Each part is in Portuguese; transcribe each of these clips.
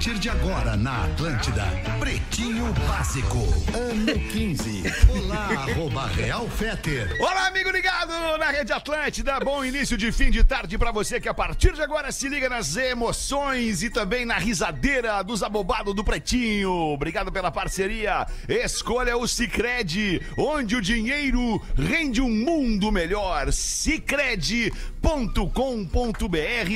Partir de agora na Atlântida, Pretinho Básico, ano 15. Olá, arroba Real Feter. Olá, amigo ligado na Rede Atlântida. Bom início de fim de tarde pra você que a partir de agora se liga nas emoções e também na risadeira dos abobados do Pretinho. Obrigado pela parceria. Escolha o Cicred, onde o dinheiro rende um mundo melhor. Cicred.com.br.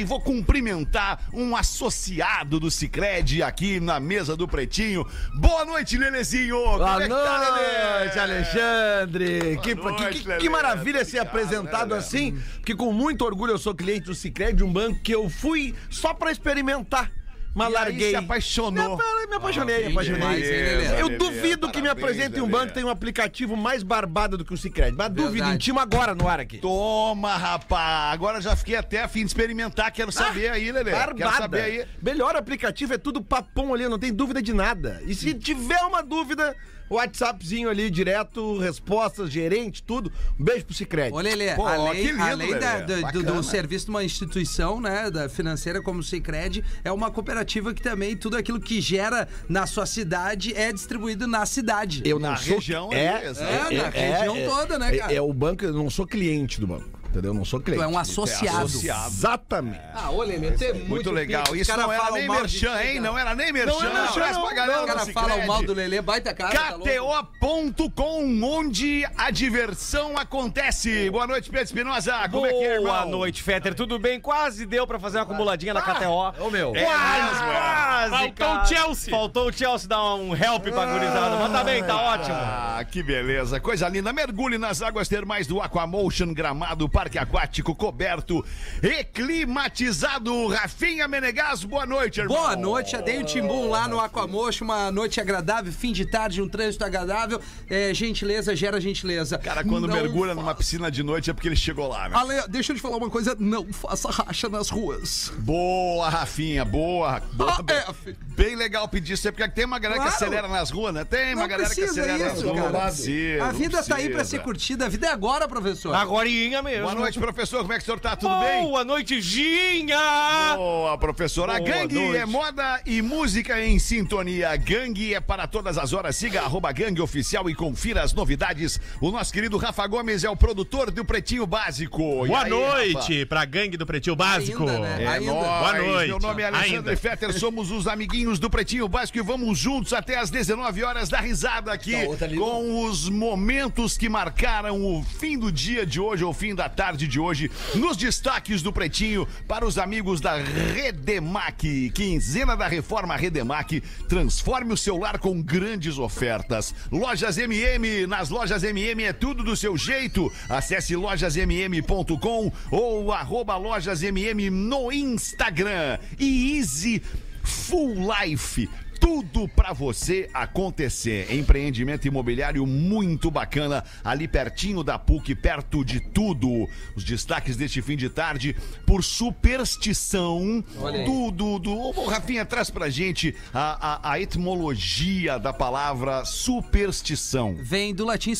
Vou cumprimentar um associado do Cicred aqui na mesa do Pretinho. Boa noite, Lelezinho. Boa é tá, noite, Alexandre. Que, Boa que- noite, que- que maravilha ser Obrigado, apresentado assim, porque com muito orgulho eu sou cliente do Cicred, um banco que eu fui só pra experimentar. Mas E aí larguei. se apaixonou. Me, me apaixonei, me Ah, apaixonei. demais, hein, Lelê? eu duvido que me parabéns, apresentem um banco que tem um aplicativo mais barbado do que o Cicred. Mas duvido, intimo agora no ar aqui. Toma, rapaz. Agora já fiquei até a fim de experimentar. Quero saber aí, Lelê. Quero Ah, Barbada. saber aí. Melhor aplicativo é tudo papão ali, não tem dúvida de nada. E se tiver uma dúvida, WhatsAppzinho ali, direto, respostas, gerente, tudo. Um beijo pro Cicred. Ô, Lelê, Pô, além, lindo, além da- do- do, do serviço de uma instituição, né, da financeira como o Cicred, é uma cooperativa que também tudo aquilo que gera na sua cidade é distribuído na cidade. Eu não Na sou região ali, é, exato. É, na região toda, né, é- cara? É, o banco, eu não sou cliente do banco, entendeu? Eu não sou Tu cliente. é um associado. associado. Exatamente. Ah, ô, Lelê, tu é muito, Muito legal. Isso cara não era falam nem mal de merchan, hein? cara. Não era nem merchan. Não é merchan, Abraço não. pra galera do caras falam Cicred. mal do Lelê, baita cara. tá? KTO.com, onde a diversão acontece. Boa noite, Pedro Espinosa. Como é que é, irmão? Boa noite, Fetter. Tudo bem? Quase deu pra fazer uma acumuladinha na KTO. Ô, meu. É Quase, é. quase, Faltou cara. o Chelsea. Faltou o Chelsea dar um help pra gurizada. Mas tá bem, tá ótimo. Ah, que beleza. Coisa linda. Mergulhe nas águas termais do Aquamotion Gramado, parque aquático coberto e climatizado. Rafinha Menegas, boa noite, irmão. Boa noite, já dei um timbum lá no Aquamocho, uma noite agradável, fim de tarde, um trânsito agradável. É, gentileza gera gentileza. Cara, quando Não mergulha fa- numa piscina de noite é porque ele chegou lá, né? Ale, deixa eu te falar uma coisa, não faça racha nas ruas. Boa, Rafinha, boa. boa Ah, bem, é, fi- bem legal pedir isso aí, porque tem uma galera que Claro. acelera nas ruas, né? Tem uma Não galera que acelera isso, nas ruas. Não precisa, A vida tá aí pra ser curtida, a vida é agora, professor. Agorinha mesmo. Boa noite, professor. Como é que o senhor tá? Tudo bem? Boa noite, Ginha! Boa, professor. A Boa Gangue noite. é moda e música em sintonia. Gangue é para todas as horas. Siga arroba Gangue Oficial e confira as novidades. O nosso querido Rafa Gomes é o produtor do Pretinho Básico. Boa aí, noite pra gangue do Pretinho Básico. Ainda, né? É Ainda. Boa noite. Meu nome é Alexandre Ainda. Fetter, somos os amiguinhos do Pretinho Básico e vamos juntos até às 19 horas da risada aqui com os momentos que marcaram o fim do dia de hoje ou o fim da tarde de hoje nos destaques do Pretinho para os amigos da Redemac. Quinzena da Reforma Redemac. Transforme o seu lar com grandes ofertas. Lojas MM, nas lojas MM é tudo do seu jeito. Acesse lojasmm.com ou arroba lojasmm no Instagram. E Easy Full Life. Tudo pra você acontecer. Empreendimento imobiliário muito bacana, ali pertinho da PUC, perto de tudo. Os destaques deste fim de tarde, por superstição do, do, do. Ô, Rafinha, traz pra gente a, a, a etimologia da palavra superstição. Vem do latim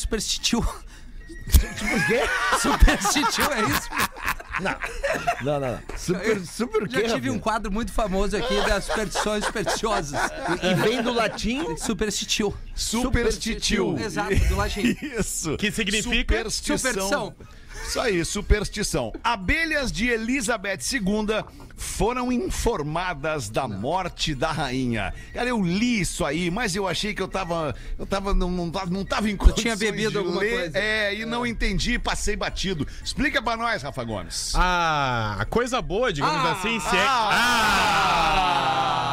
superstitiu. Superstitiu, é isso? Não, não, não. Super, super o quê, Já tive Rafinha? um quadro muito famoso aqui das superstições supersticiosas. E vem do latim... Superstitiu. Superstitiu. Exato, do latim. Isso. Que significa? Superstição. Superstição. Isso aí, superstição. Abelhas de Elizabeth II foram informadas da morte da rainha. Cara, eu li isso aí, mas eu achei que eu tava. Eu tava. Não, não, tava- não tava em condições tinha bebido alguma ler, coisa. É, e não entendi e passei batido. Explica pra nós, Rafa Gomes. Ah, a coisa boa, digamos Ah, assim, se é, ah, é que dá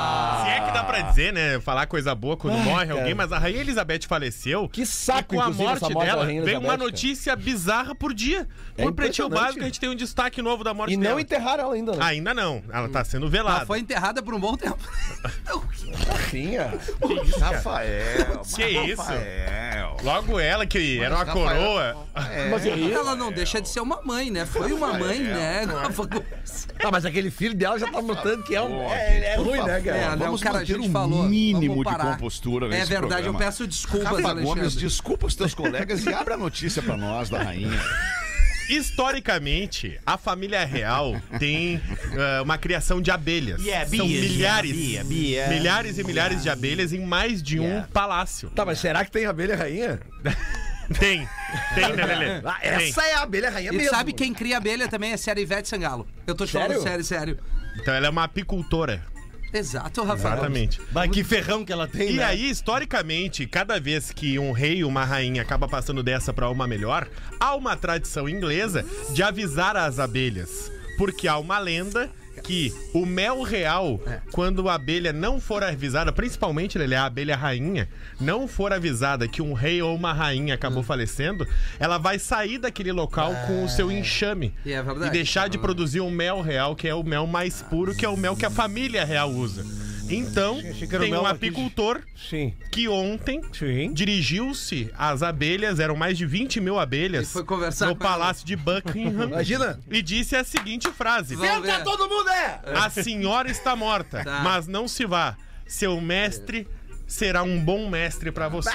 pra dizer, né? Falar coisa boa quando morre cara. alguém, mas a Rainha Elizabeth faleceu. Que saco, e com a morte dela, veio uma notícia bizarra por dia. É por Pretinho. Básico, a gente tem um destaque novo da morte E não dela. enterraram ela ainda, né? Ainda não, ela tá sendo Ela velada. foi enterrada por um bom tempo. Rafinha. Rafael. Que isso? Rafael. Logo ela, que era uma Rafael- coroa. Mas aí... Ela não deixa de ser uma mãe, né? Foi uma mãe, né? Ah, mas aquele filho dela já tá notando que é um... É, é ruim, né, cara? É, né, Vamos o cara, a manter um falou. mínimo de compostura É nesse verdade, programa. eu peço desculpas, Rafa Alexandre. Gomes, desculpa os teus colegas e abre a notícia pra nós da rainha. Historicamente, a família real tem eh, uma criação de abelhas. São milhares, milhares e milhares de abelhas em mais de um palácio. Tá, mas será que tem abelha rainha? Tem, tem, né, Lelê? Ah, Tem. essa é a abelha rainha E mesmo. sabe quem cria abelha também? É a série Ivete Sangalo. Eu tô te falando Sério? sério, sério. Então ela é uma apicultora. Exato, Rafael. Exatamente. Mas que ferrão que ela tem, E né? aí, historicamente, cada vez que um rei ou uma rainha acaba passando dessa pra uma melhor, há uma tradição inglesa de avisar as abelhas. Porque há uma lenda que o mel real, quando a abelha não for avisada, principalmente ele é a abelha rainha, não for avisada que um rei ou uma rainha acabou falecendo, ela vai sair daquele local com o seu enxame E é verdade. e deixar de produzir um mel real, que é o mel mais puro, que é o mel que a família real usa. Então, tem um apicultor Sim. que ontem Sim. dirigiu-se às abelhas, eram mais de 20 mil abelhas, foi conversar no palácio de Buckingham. Imagina. E disse a seguinte frase: ver. todo mundo é! A senhora está morta, Tá. mas não se vá. Seu mestre será um bom mestre pra você.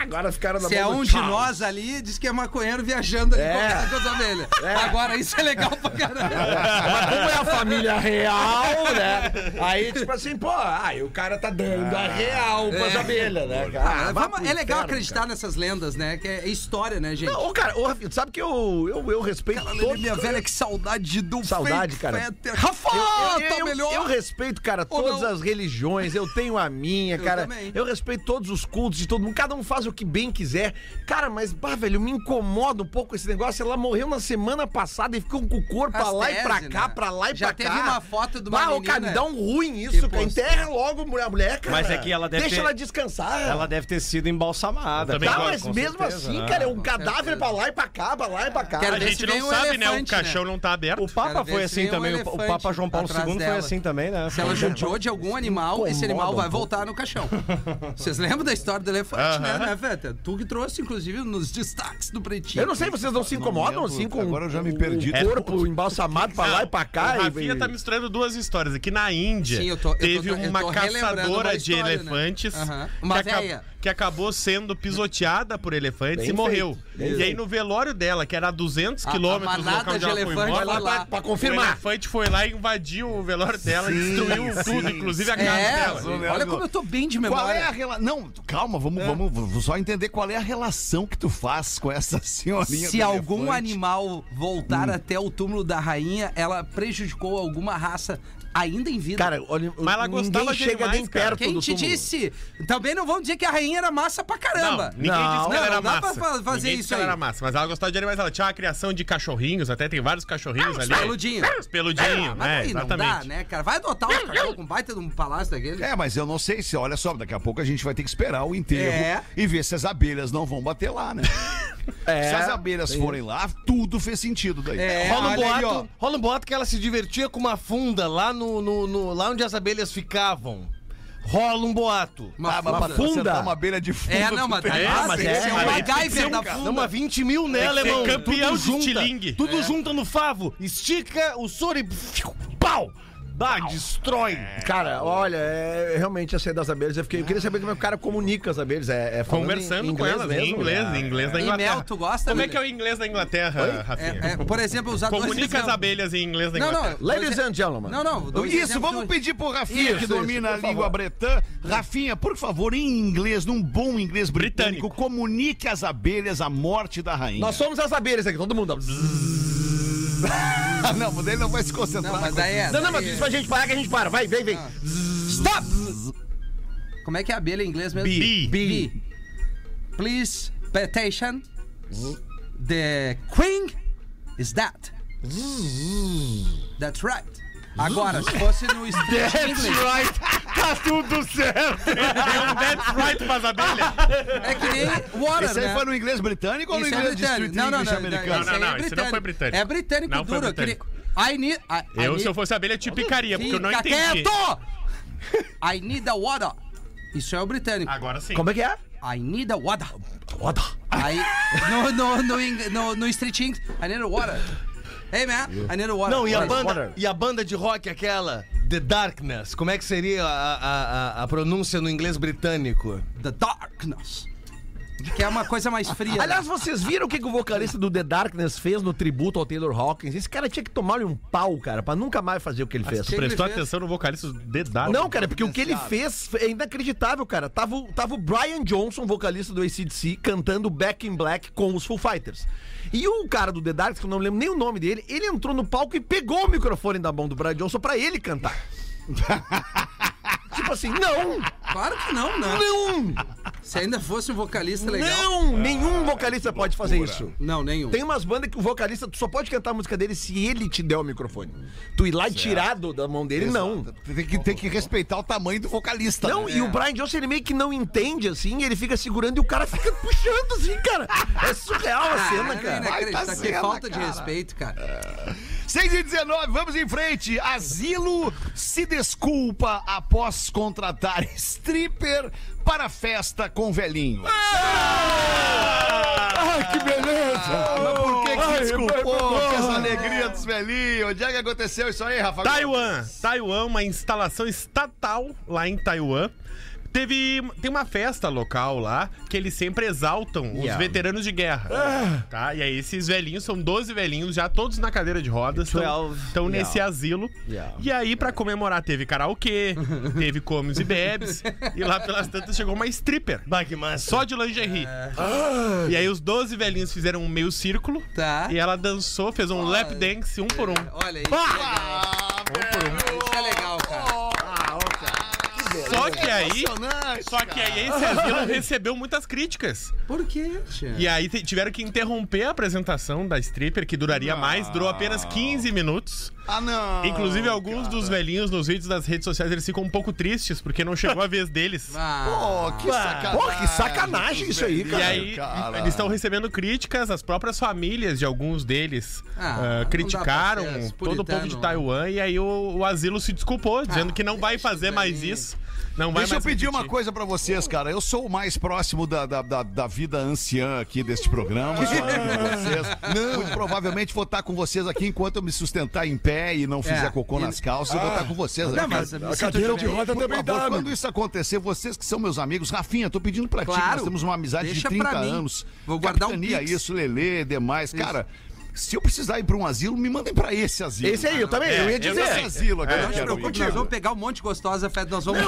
Agora ficaram na Se é um de nós ali, diz que é maconheiro viajando ali É. com as abelhas. Agora isso é legal pra caramba. Mas como é a família real, né? Aí, tipo assim, pô, aí o cara tá dando a real pras É. abelhas, né? Ah, Ah, vamos- é legal inferno, acreditar cara. nessas lendas, né? Que é história, né, gente? Não, ô, cara, ô, Rafinha, sabe que eu, eu, eu respeito todos... minha velha, que saudade do Saudade, cara. Fetter. Rafa, Eu, tá eu- melhor. eu respeito, cara, todas as religiões, eu tenho a minha, Eu cara. também. Eu respeito todos os cultos de todo mundo, cada um faz o que bem quiser. Cara, mas, bah, velho, me incomoda um pouco esse negócio. Ela morreu na semana passada e ficou com o corpo pra lá e pra cá, né? pra lá e Já pra teve cá. uma foto de uma Bah, ô, cara, menina me dá um ruim isso, cara. Enterra logo a mulher, cara. Mas é que ela deve Deixa ter- ela descansar. Ela deve ter sido embalsamada. Tá, gosto, mas mesmo certeza, assim, né? cara, é um cadáver certeza. pra lá e pra cá, pra lá e pra cá. Quero A gente não um sabe, né? O elefante, caixão né? não tá aberto. O Papa foi assim também. o- Papa João Paulo II foi assim também, né? Se ela judiou de algum animal, esse animal vai voltar no caixão. Vocês lembram da história do elefante, né, né, Feta? Tu que trouxe, inclusive, nos destaques do Pretinho. Eu não sei, vocês não se incomodam assim com agora eu já me o- perdi. o corpo embalsamado pra lá e pra cá? E- Rafinha tá misturando duas histórias. Aqui na Índia, Sim, eu tô- eu tô- teve eu tô uma caçadora uma de história, né? elefantes Aham. Uma que, aca- véia. Que acabou sendo pisoteada por elefantes Bem e morreu. feito, bem e aí feito. no velório dela, que era a 200 A- a quilômetros do local onde de ela foi morta, foi lá. pra o confirmar. elefante foi lá e invadiu o velório dela e destruiu tudo, inclusive a casa É, dela. olha como eu tô bem de Qual memória. é a relação? Não, calma, vamos, vamos, vamos só entender qual é a relação que tu faz com essa senhorinha. Se do algum elefante. animal voltar até o túmulo da rainha, ela prejudicou alguma raça ainda em vida. Cara, olha, Mas ela gostava de chega animais, nem cara. perto Quem do te túmulo. disse? Também não vão dizer que a rainha era massa pra Não, caramba. ninguém Não, disse que ela não, era não dá pra massa. fa- fazer ninguém isso disse que ela aí. era massa, mas ela gostava de animais. Ela tinha uma criação de cachorrinhos, até tem vários cachorrinhos ali. peludinhos. Os peludinhos, Mas é, aí não exatamente. dá, né, cara? Vai adotar um cachorro com baita de um palácio daquele. É, mas eu não sei se, olha só, daqui a pouco a gente vai ter que esperar o enterro É. e ver se as abelhas não vão bater lá, né? É, se as abelhas forem lá, tudo fez sentido daí. É, Rola um, boato, rola um boato que ela se divertia com uma funda lá, no, no- no- lá onde as abelhas ficavam. Rola um boato. Uma Ah, mas pra funda. funda. uma abelha de fundo. É, não, mas É, mas é, é, é mas aí MacGyver da Não, funda. uma 20 mil, né, alemão? campeão tudo de junta. Tudo É. junta no favo. Estica o soro e... Pau! Dá, destrói. Cara, olha, é, realmente essa aí das abelhas, eu, fiquei, eu queria saber como é que o cara comunica as abelhas. É, é falando Conversando em, em com inglês elas, mesmo, em inglês, em inglês da E Inglaterra. mel, tu gosta, Como é que é o inglês da Inglaterra, Rafinha? É, é, por exemplo, usar dois Comunica as exemplos. abelhas em inglês da Não, Inglaterra. não. Ladies dois- and gentlemen. Não, não. dois Isso, exemplos vamos do- pedir pro Rafinha, Isso, que isso, domina por a língua favor. bretã. Rafinha, por favor, em inglês, num bom inglês britânico, Britânico. comunique às abelhas a morte da rainha. Nós somos as abelhas aqui, todo mundo. ó. Ah, não, mas ele não vai se concentrar. Não, mas daí é. Não, não, mas daí- diz pra gente parar que a gente para. Vai, vem, vem. Stop! Como é que é abelha em inglês mesmo? Bee. Bee. Please pay attention. The queen is that. That's right. Agora, se fosse no street English, Tá tudo certo. Um that's right pras abelhas. é que nem water, Esse aí né? foi no inglês britânico ou no Isso é inglês de britânico. Street Não, não, English não. americano? Não, não, é isso não foi britânico. É britânico Não foi duro. britânico. que nem- I need, I, I Eu, need- se eu fosse abelha, te picaria, porque eu não Fica entendi. quieto! I need a water. Isso é o britânico. Agora sim. Como é que é? I need a water. Water. Aí, no, no, no, ing- no, no Street English, I need a water. Hey, man, I need a water. Não, e a Water. banda, e a banda de rock aquela, The Darkness, como é que seria a, a, a, a pronúncia no inglês britânico? The Darkness. Que é uma coisa mais fria. Aliás, vocês viram o que, que o vocalista do The Darkness fez no tributo ao Taylor Hawkins? Esse cara tinha que tomar-lhe um pau, cara, pra nunca mais fazer o que ele fez. Tu prestou atenção no vocalista do The Dark? Não, cara, porque o que ele fez é inacreditável, cara. Tava, o- tava o Brian Johnson, vocalista do ACDC, cantando Back in Black com os Foo Fighters. E o cara do The Dark, que eu não lembro nem o nome dele, ele entrou no palco e pegou o microfone da mão do Brian Johnson pra ele cantar. tipo assim, não! Claro que não, né? Não! Se ainda fosse um vocalista legal. Não! Nenhum vocalista pode fazer isso. Não, nenhum. Tem umas bandas que o vocalista, tu só pode cantar a música dele se ele te der o microfone. Tu ir lá e tirar do- da mão dele, não. Tem que, tem que respeitar o tamanho do vocalista. Não, né? e o Brian Johnson, ele meio que não entende, assim, ele fica segurando e o cara fica puxando, assim, cara. É surreal a cena, Ah, cara. é inacreditável. Vai tá que cena, falta de cara. respeito, cara. 6 e 19, vamos em frente. Asilo se desculpa após contratar stripper para festa com velhinho. Ai, que beleza! Mas por que que desculpou? essa alegria dos velhinhos. Onde é que aconteceu isso aí, Rafa? Taiwan. Taiwan, uma instalação estatal lá em Taiwan. Teve. Tem uma festa local lá que eles sempre exaltam os Yeah. veteranos de guerra. Tá? E aí, esses velhinhos, são 12 velhinhos, já todos na cadeira de rodas, estão 12, nesse asilo. Yeah. E aí, pra comemorar, teve karaokê, teve comes e bebes. e lá pelas tantas chegou uma stripper. Bah, que massa. Só de lingerie. E aí, os 12 velhinhos fizeram um meio círculo. Tá. E ela dançou, fez um lap dance, um por um. Olha legal. Isso é legal, cara. Só que aí. Só que aí esse asilo recebeu muitas críticas. Por quê, tia? E aí tiveram que interromper a apresentação da stripper, que duraria mais, durou apenas 15 minutos. Ah, não. Inclusive, alguns dos velhinhos nos vídeos das redes sociais eles ficam um pouco tristes, porque não chegou a vez deles. Ah, Pô, que sacanagem. Pô, que sacanagem isso aí, E cara. aí, cara. eles estão recebendo críticas, as próprias famílias de alguns deles Ah, ah, não dá criticaram pra ser todo o povo de Taiwan, e aí o, o asilo se desculpou, dizendo que não vai fazer mais isso. Não vai Deixa eu pedir repetir. uma coisa pra vocês, cara. Eu sou o mais próximo da, da, da, da vida anciã aqui deste programa. Vocês. Muito provavelmente vou estar com vocês aqui enquanto eu me sustentar em pé e não fizer É, cocô nas calças. Eu vou estar com vocês Não, aqui. mas A cadeira de roda também favor, dá, quando isso acontecer, vocês que são meus amigos, Rafinha, tô pedindo pra ti, Claro. nós temos uma amizade Deixa de 30 pra mim. anos. Vou guardar um pix. isso, Lelê, demais. Cara, se eu precisar ir pra um asilo, me mandem pra esse asilo. Esse aí, eu também, eu ia dizer. Esse asilo aqui, É, eu não se preocupe, nós vamos pegar um monte de gostosa, Fed, nós vamos...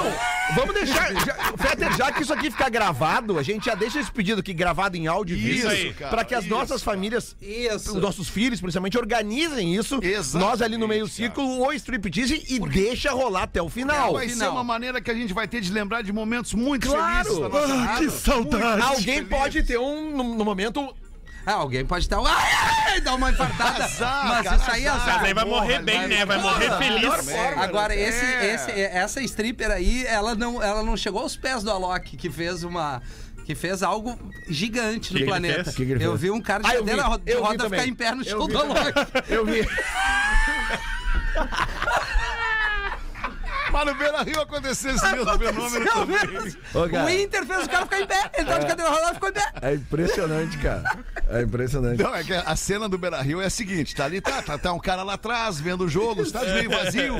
Vamos deixar. Já, Fetter, já que isso aqui fica gravado, a gente já deixa esse pedido aqui gravado em áudio e Isso vídeo, cara, pra que as isso, nossas famílias, Isso. os nossos filhos, principalmente, organizem isso. Exatamente, nós ali no meio cara. círculo, ou striptease e deixa rolar até o final. Vai ser final. uma maneira que a gente vai ter de lembrar de momentos muito Claro. felizes nossa Ah, que saudade. Muito Alguém felizes. pode ter um, no, no momento. Ah, alguém pode estar... Ai, ai, dar uma infartada. Azar, mas cara, isso aí é azar. Mas aí vai morrer bem, vai- né? Vai morrer Porra, feliz. melhor forma. Agora, esse, É. esse, essa stripper aí, ela não, ela não chegou aos pés do Alok, que fez uma. Que fez algo gigante no Que planeta. Que que eu vi um cara de Ah, cadeira vi roda também. ficar em pé no show do Alok. Eu vi. Mas no Beira Rio aconteceu esse mesmo fenômeno também. mesmo. Ô, cara. O Inter fez o cara ficar em pé. Ele tava de cadeira rodada e ficou em pé. É impressionante, cara. É impressionante. Não, é que a cena do Beira Rio é a seguinte: tá ali, tá, tá, tá um cara lá atrás vendo o jogo, o estádio meio vazio,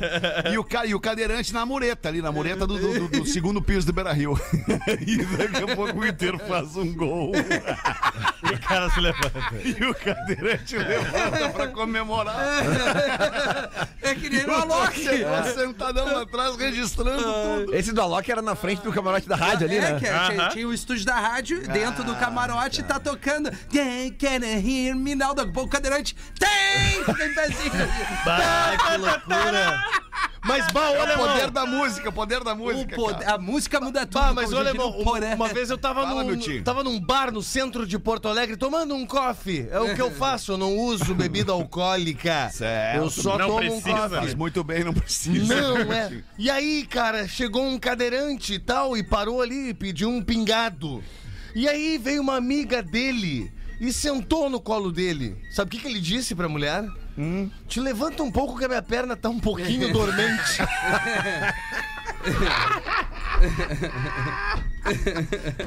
e o, ca- e o cadeirante na mureta, ali, na mureta do, do- do- do segundo piso do Beira Rio. e daqui a pouco o Inter faz um gol. E o cara se levanta. E o cadeirante levanta pra comemorar. É que nem no Alok. Você tá sentadão lá atrás registrando tudo. Esse do Alok era na frente do camarote da rádio ali, é, né? que é, tinha, tinha o estúdio da rádio, dentro do camarote, tá tocando. Can, can hear me now? Daqui a pouco o cadeirante. Tem! Fica em pezinho. Bah, que loucura. Mas, bah, olha, É o poder da música, poder da O música. poder- a música muda tudo. Bah, mas o Porã. uma, uma vez eu tava, Fala, num, tava num bar no centro de Porto Alegre tomando um coffee. É o que eu faço, eu não uso bebida alcoólica. Certo. Eu só Não tomo um precisa. coffee. Faz muito bem, não precisa. Não, é. E aí, cara, chegou um cadeirante e tal, e parou ali e pediu um pingado. E aí veio uma amiga dele e sentou no colo dele. Sabe o que, que ele disse pra mulher? Te levanta um pouco que a minha perna tá um pouquinho dormente.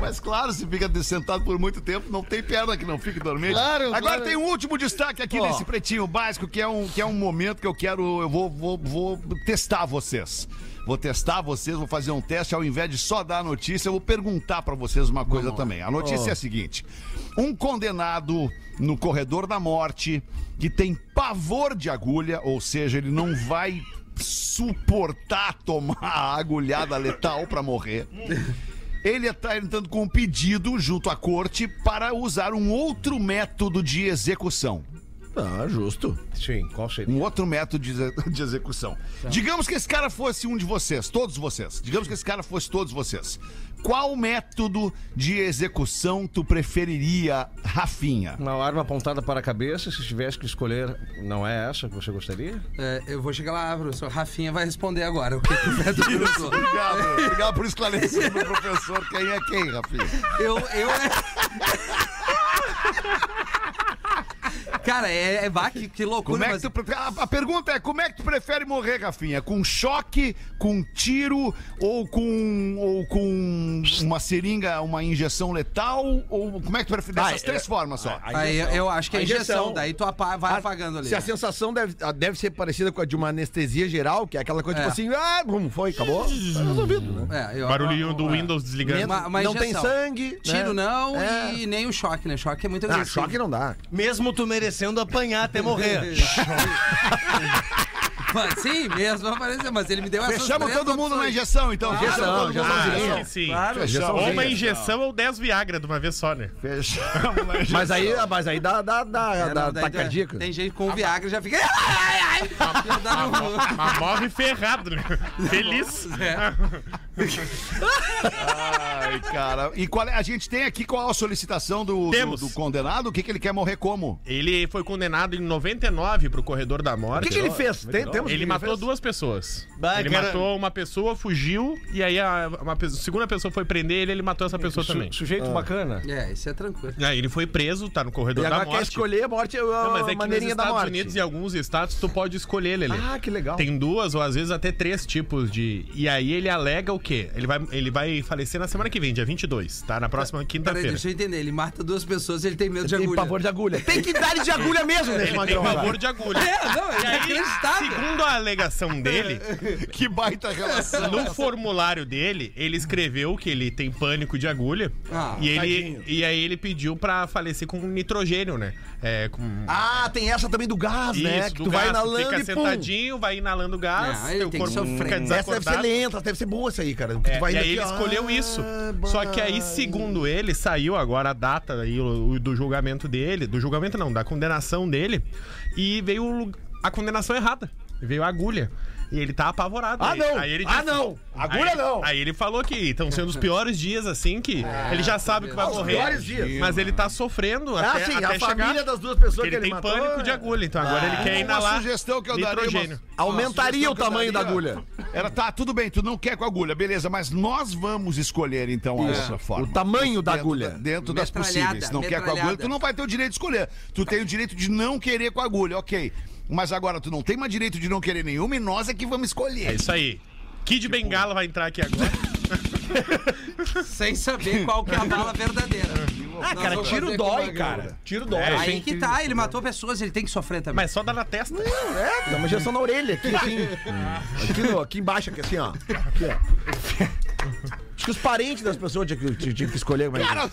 Mas claro, se fica sentado por muito tempo, não tem perna que não fique dormente. Claro, Agora claro. tem um último destaque aqui Ó. nesse pretinho básico, que é, um, que é um momento que eu quero. Eu vou, vou, vou testar vocês. Vou testar vocês, vou fazer um teste. Ao invés de só dar a notícia, eu vou perguntar pra vocês uma coisa também. A notícia é a seguinte: um condenado no corredor da morte que tem pavor de agulha, ou seja, ele não vai suportar tomar a agulhada letal pra morrer. Ele está entrando com um pedido junto à corte para usar um outro método de execução. Ah, justo. Sim, qual seria? Um outro método de, de execução. Digamos que esse cara fosse um de vocês, todos vocês. Digamos que esse cara fosse todos vocês. Qual método de execução tu preferiria, Rafinha? Uma arma apontada para a cabeça, se tivesse que escolher, não é essa que você gostaria? É, eu vou chegar lá, professor. Rafinha vai responder agora. O que, o Beto perguntou? Obrigado, obrigado por esclarecer pro professor quem é quem, Rafinha. Eu, eu é... Cara, é, é bah, que, que loucura. Como é que tu, a, a pergunta é: como é que tu prefere morrer, Rafinha? Com choque, com tiro ou com, ou com uma seringa, uma injeção letal? Ou como é que tu prefere? Dessas Ah, três é- formas só. Aí eu, eu acho que é A injeção. injeção. Daí tu apa- vai apagando ali. Se a sensação deve, ah, deve ser parecida com a de uma anestesia geral, que é aquela coisa É. tipo assim, ah, bum, foi, acabou, tá resolvido, né? É, eu- Barulhinho do é. Windows desligando. Uma- uma não tem sangue. Tiro né? não É. e nem o choque, né? Choque é muito Ah, agressivo. choque não dá. Mesmo tu merecendo apanhar até morrer. Mas, Sim, mesmo apareceu, mas ele me deu Fechamos todo mundo na injeção, então. Claro, Fechamos todo mundo injeção, na injeção. acho que sim. Claro. Fechamos. Ou uma injeção ou 10 Viagra de uma vez só, né? Fechamos na injeção. Mas aí, mas aí dá, dá, dá, É, dá, tem- cardíaco. Tem gente com Viagra já fica. Ai, ai, ai. Mas morre ferrado, né? Feliz. É. Ai, cara. E qual é, a gente tem aqui qual a solicitação do, do, Temos. do condenado? O que, que ele quer morrer como? Ele foi condenado em 99 pro corredor da O morte. que, que ele fez? Tem, temos o que Ele matou fez? duas pessoas. Bah, ele cara- matou uma pessoa, fugiu, e aí a uma pe- segunda pessoa foi prender ele, ele matou essa pessoa também. Su- sujeito bacana. É, isso é tranquilo. Aí ele foi preso, tá no corredor E da agora quer morte. escolher a morte, a Não, mas é que nos maneirinha da Estados morte. Unidos e alguns estados tu pode escolher, Lelê. Ah, que legal. Tem duas ou às vezes até três tipos de. E aí ele alega o quê? Ele vai, ele vai falecer na semana que vem, dia 22, tá? Na próxima Peraí, quinta-feira. deixa eu entender. Ele mata duas pessoas e ele tem medo de Tem agulha. pavor de agulha. Tem que dar de agulha mesmo nesse Ele tem pavor de agulha. É, não, é inacreditável. segundo a alegação dele, Que baita relação. no formulário dele, ele escreveu que ele tem pânico de agulha. Ah, e, ele, e aí ele pediu pra falecer com nitrogênio, né? É, com. Ah, tem essa também do gás, né? Isso, Que do tu vai gás, inalando fica e pum. sentadinho, vai inalando gás, ele teu tem que corpo sofrer. fica Essa deve ser lenta, deve ser boa essa aí, cara. Tu É, vai e indo aí ele aqui, ó. escolheu isso. Ah, Só que aí, segundo ele, saiu agora a data aí, o- o do julgamento dele. Do julgamento não, da condenação dele. E veio o- a condenação errada. Veio a agulha. E ele tá apavorado. Ah, Aí- não! Aí ele Ah, disse- não! Agulha aí, não! Aí ele falou que estão sendo os piores dias, assim, que ele já sabe que vai Ah, os morrer. piores dias. Mas ele tá sofrendo Ah, até, sim, até a chegar. família das duas pessoas porque que ele ele tem matou, pânico de é. agulha, então agora ele quer Uma inalar sugestão que eu daria, nitrogênio. uma- Aumentaria uma o tamanho da agulha. daria Era, tá, tudo bem, tu não quer com agulha, beleza, mas nós vamos escolher então a outra forma. O tamanho da agulha. dentro das possíveis. Se não quer com agulha, tu não vai ter o direito de escolher. Tu tem o direito de não querer com agulha, ok. Mas agora tu não tem mais direito de não querer nenhuma e nós é que vamos escolher. É isso aí. Kid Bengala vai entrar aqui agora. Sem saber qual que é a bala verdadeira. Ah, Nós cara, tiro dói, cara. Tiro dói. É, Aí que tá, ele matou pessoas, ele tem que sofrer também. Mas só dá na testa. É, dá uma injeção na orelha aqui, assim. Aqui, no- aqui embaixo, aqui, assim, ó. Aqui, ó. Acho que os parentes das pessoas tinham que, tinham- tinham que escolher. Mas... Cara,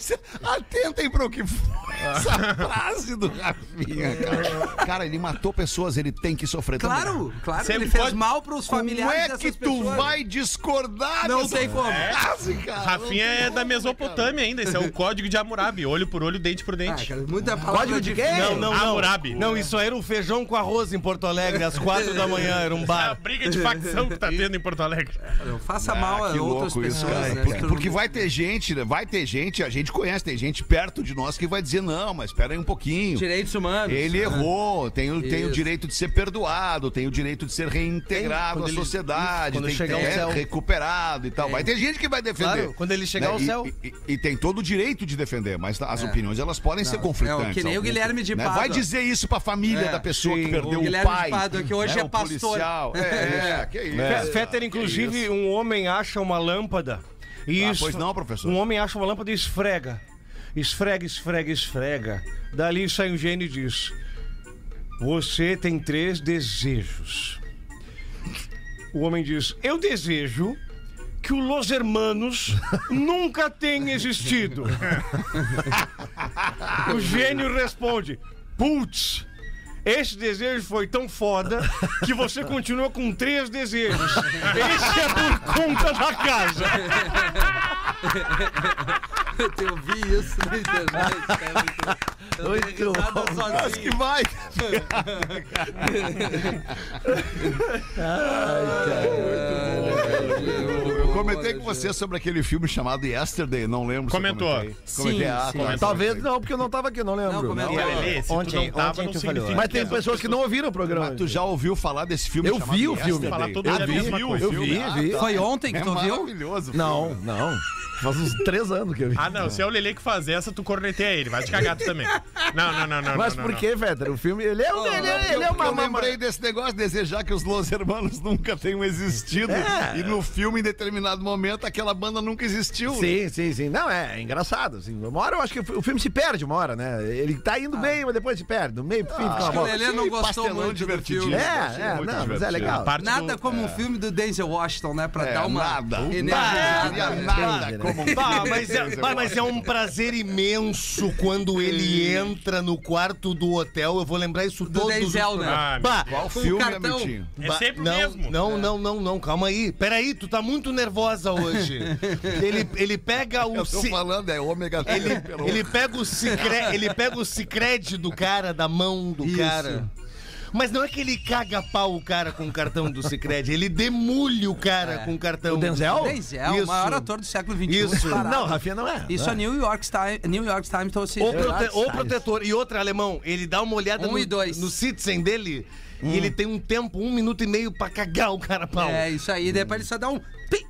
atentem pro que foi essa frase do Rafinha, cara. Cara, ele matou pessoas, ele tem que sofrer também. Claro, claro, Você ele fez pode- mal pros Como familiares é dessas que tu pessoas. vai discordar Não dessa tem como. frase, cara? Não Rafinha é como, da Mesopotâmia ainda. Esse é o código de Hammurabi. Olho por olho, dente por Ah, dente. cara, muita palavra Código de quê? Não, não, não. Hammurabi. Não, isso aí era um feijão com arroz em Porto Alegre, às quatro da manhã, era um É a bar. briga de facção que tá tendo em Porto Alegre. Não faça mal a Ah, outras isso, pessoas, cara. né? Porque, porque vai ter gente, né? vai ter gente, a gente conhece, tem gente perto de nós que vai dizer, não, não, mas espera aí um pouquinho. Direitos humanos. Ele errou, tem, o- tem o Isso. direito de ser perdoado, tem o direito de ser reintegrado Tem, à ele- sociedade, quando tem que chegar ao ter céu. recuperado e tal. Vai ter gente que vai defender. Claro, quando ele chegar Né? ao E- céu. E, e- e tem todo o direito de defender, mas as opiniões elas podem ser É, conflitantes. o que nem o Guilherme de né? Pádua. Vai dizer isso pra família É, da pessoa que sim, perdeu o o, Guilherme de pai. Pádua, que hoje né, é o pastor. policial. É, é, que isso. Fe- Fetter, inclusive, um homem acha uma lâmpada. E Ah, pois não, professor. Um homem acha uma lâmpada e esfrega. Esfrega, esfrega, esfrega. Dali sai um gênio e diz: Você tem três desejos. O homem diz: Eu desejo que o Los Hermanos nunca tenha existido. o gênio responde: Putz. Esse desejo foi tão foda que você continua com três desejos. Esse é por conta da casa. Eu vi isso na internet, cara. Eu Muito bom. sozinho. Acho que vai. Eu comentei com você sobre aquele filme chamado Yesterday, não lembro se Comentou. comentei. Comentei, ah, sim. comentei. Talvez não, porque eu não tava aqui, não lembro. Não, comentou. A Lelê, se Ontem- não tava, ontem não tu significa falou. Mas tem as pessoas que não ouviram o programa. Mas tu já ouviu falar desse filme Eu chamado vi o filme. Todo Eu vi, eu vi, Ah, tá. Foi ontem que É tu viu? maravilhoso. o Não, não. Faz uns três anos que eu vi. Ah, não. Se é o Lelê que faz essa, tu corneteia ele. Vai te cagar tu também. Não, não, não, não. Mas não, por não. que, Fetter? O filme, ele é, um- ele é, ele é uma... eu lembrei desse negócio de desejar que os Los Hermanos nunca tenham existido. É. E no filme, em determinado momento, aquela banda nunca existiu. Sim, sim, sim. Não, é, é engraçado. Assim. Uma hora eu acho que o filme se perde, uma hora, né? Ele tá indo bem, mas depois se perde. No meio, pro fim, fica uma Acho que o. Lelê não gostou muito do divertidinho. filme. É, é, muito não, mas é divertido. legal. Nada do- como um filme do Denzel Washington, né? Pra É, dar uma nada. né? nada Bah, filme mas, é, bah, mas é um prazer imenso quando ele entra no quarto do hotel. Eu vou lembrar isso Do todo. Denzel, né? Ah, Bah, Qual filme, né. Miltinho? É sempre o não, mesmo. Não, não, não, não, calma aí. Peraí, tu tá muito nervosa hoje. ele, ele pega o. Eu tô falando, é ômega Ele, pelo- ele pega o cicre, ele pega o cicred do cara, da mão do Isso. cara. Mas não é que ele caga pau o cara com o cartão do Cicred, ele demulha o cara com o cartão. O Denzel? Denzel, o maior ator do século XXI. Isso. disparado. Não, Rafinha não é. Isso é. a New York Times, New York Times trouxe O, isso. prote- o Sai. protetor. E outro alemão, ele dá uma olhada Um no, e dois. no Citizen dele e ele tem um tempo, um minuto e meio pra cagar o cara pau. É, isso aí. Depois ele só dá um... Pim!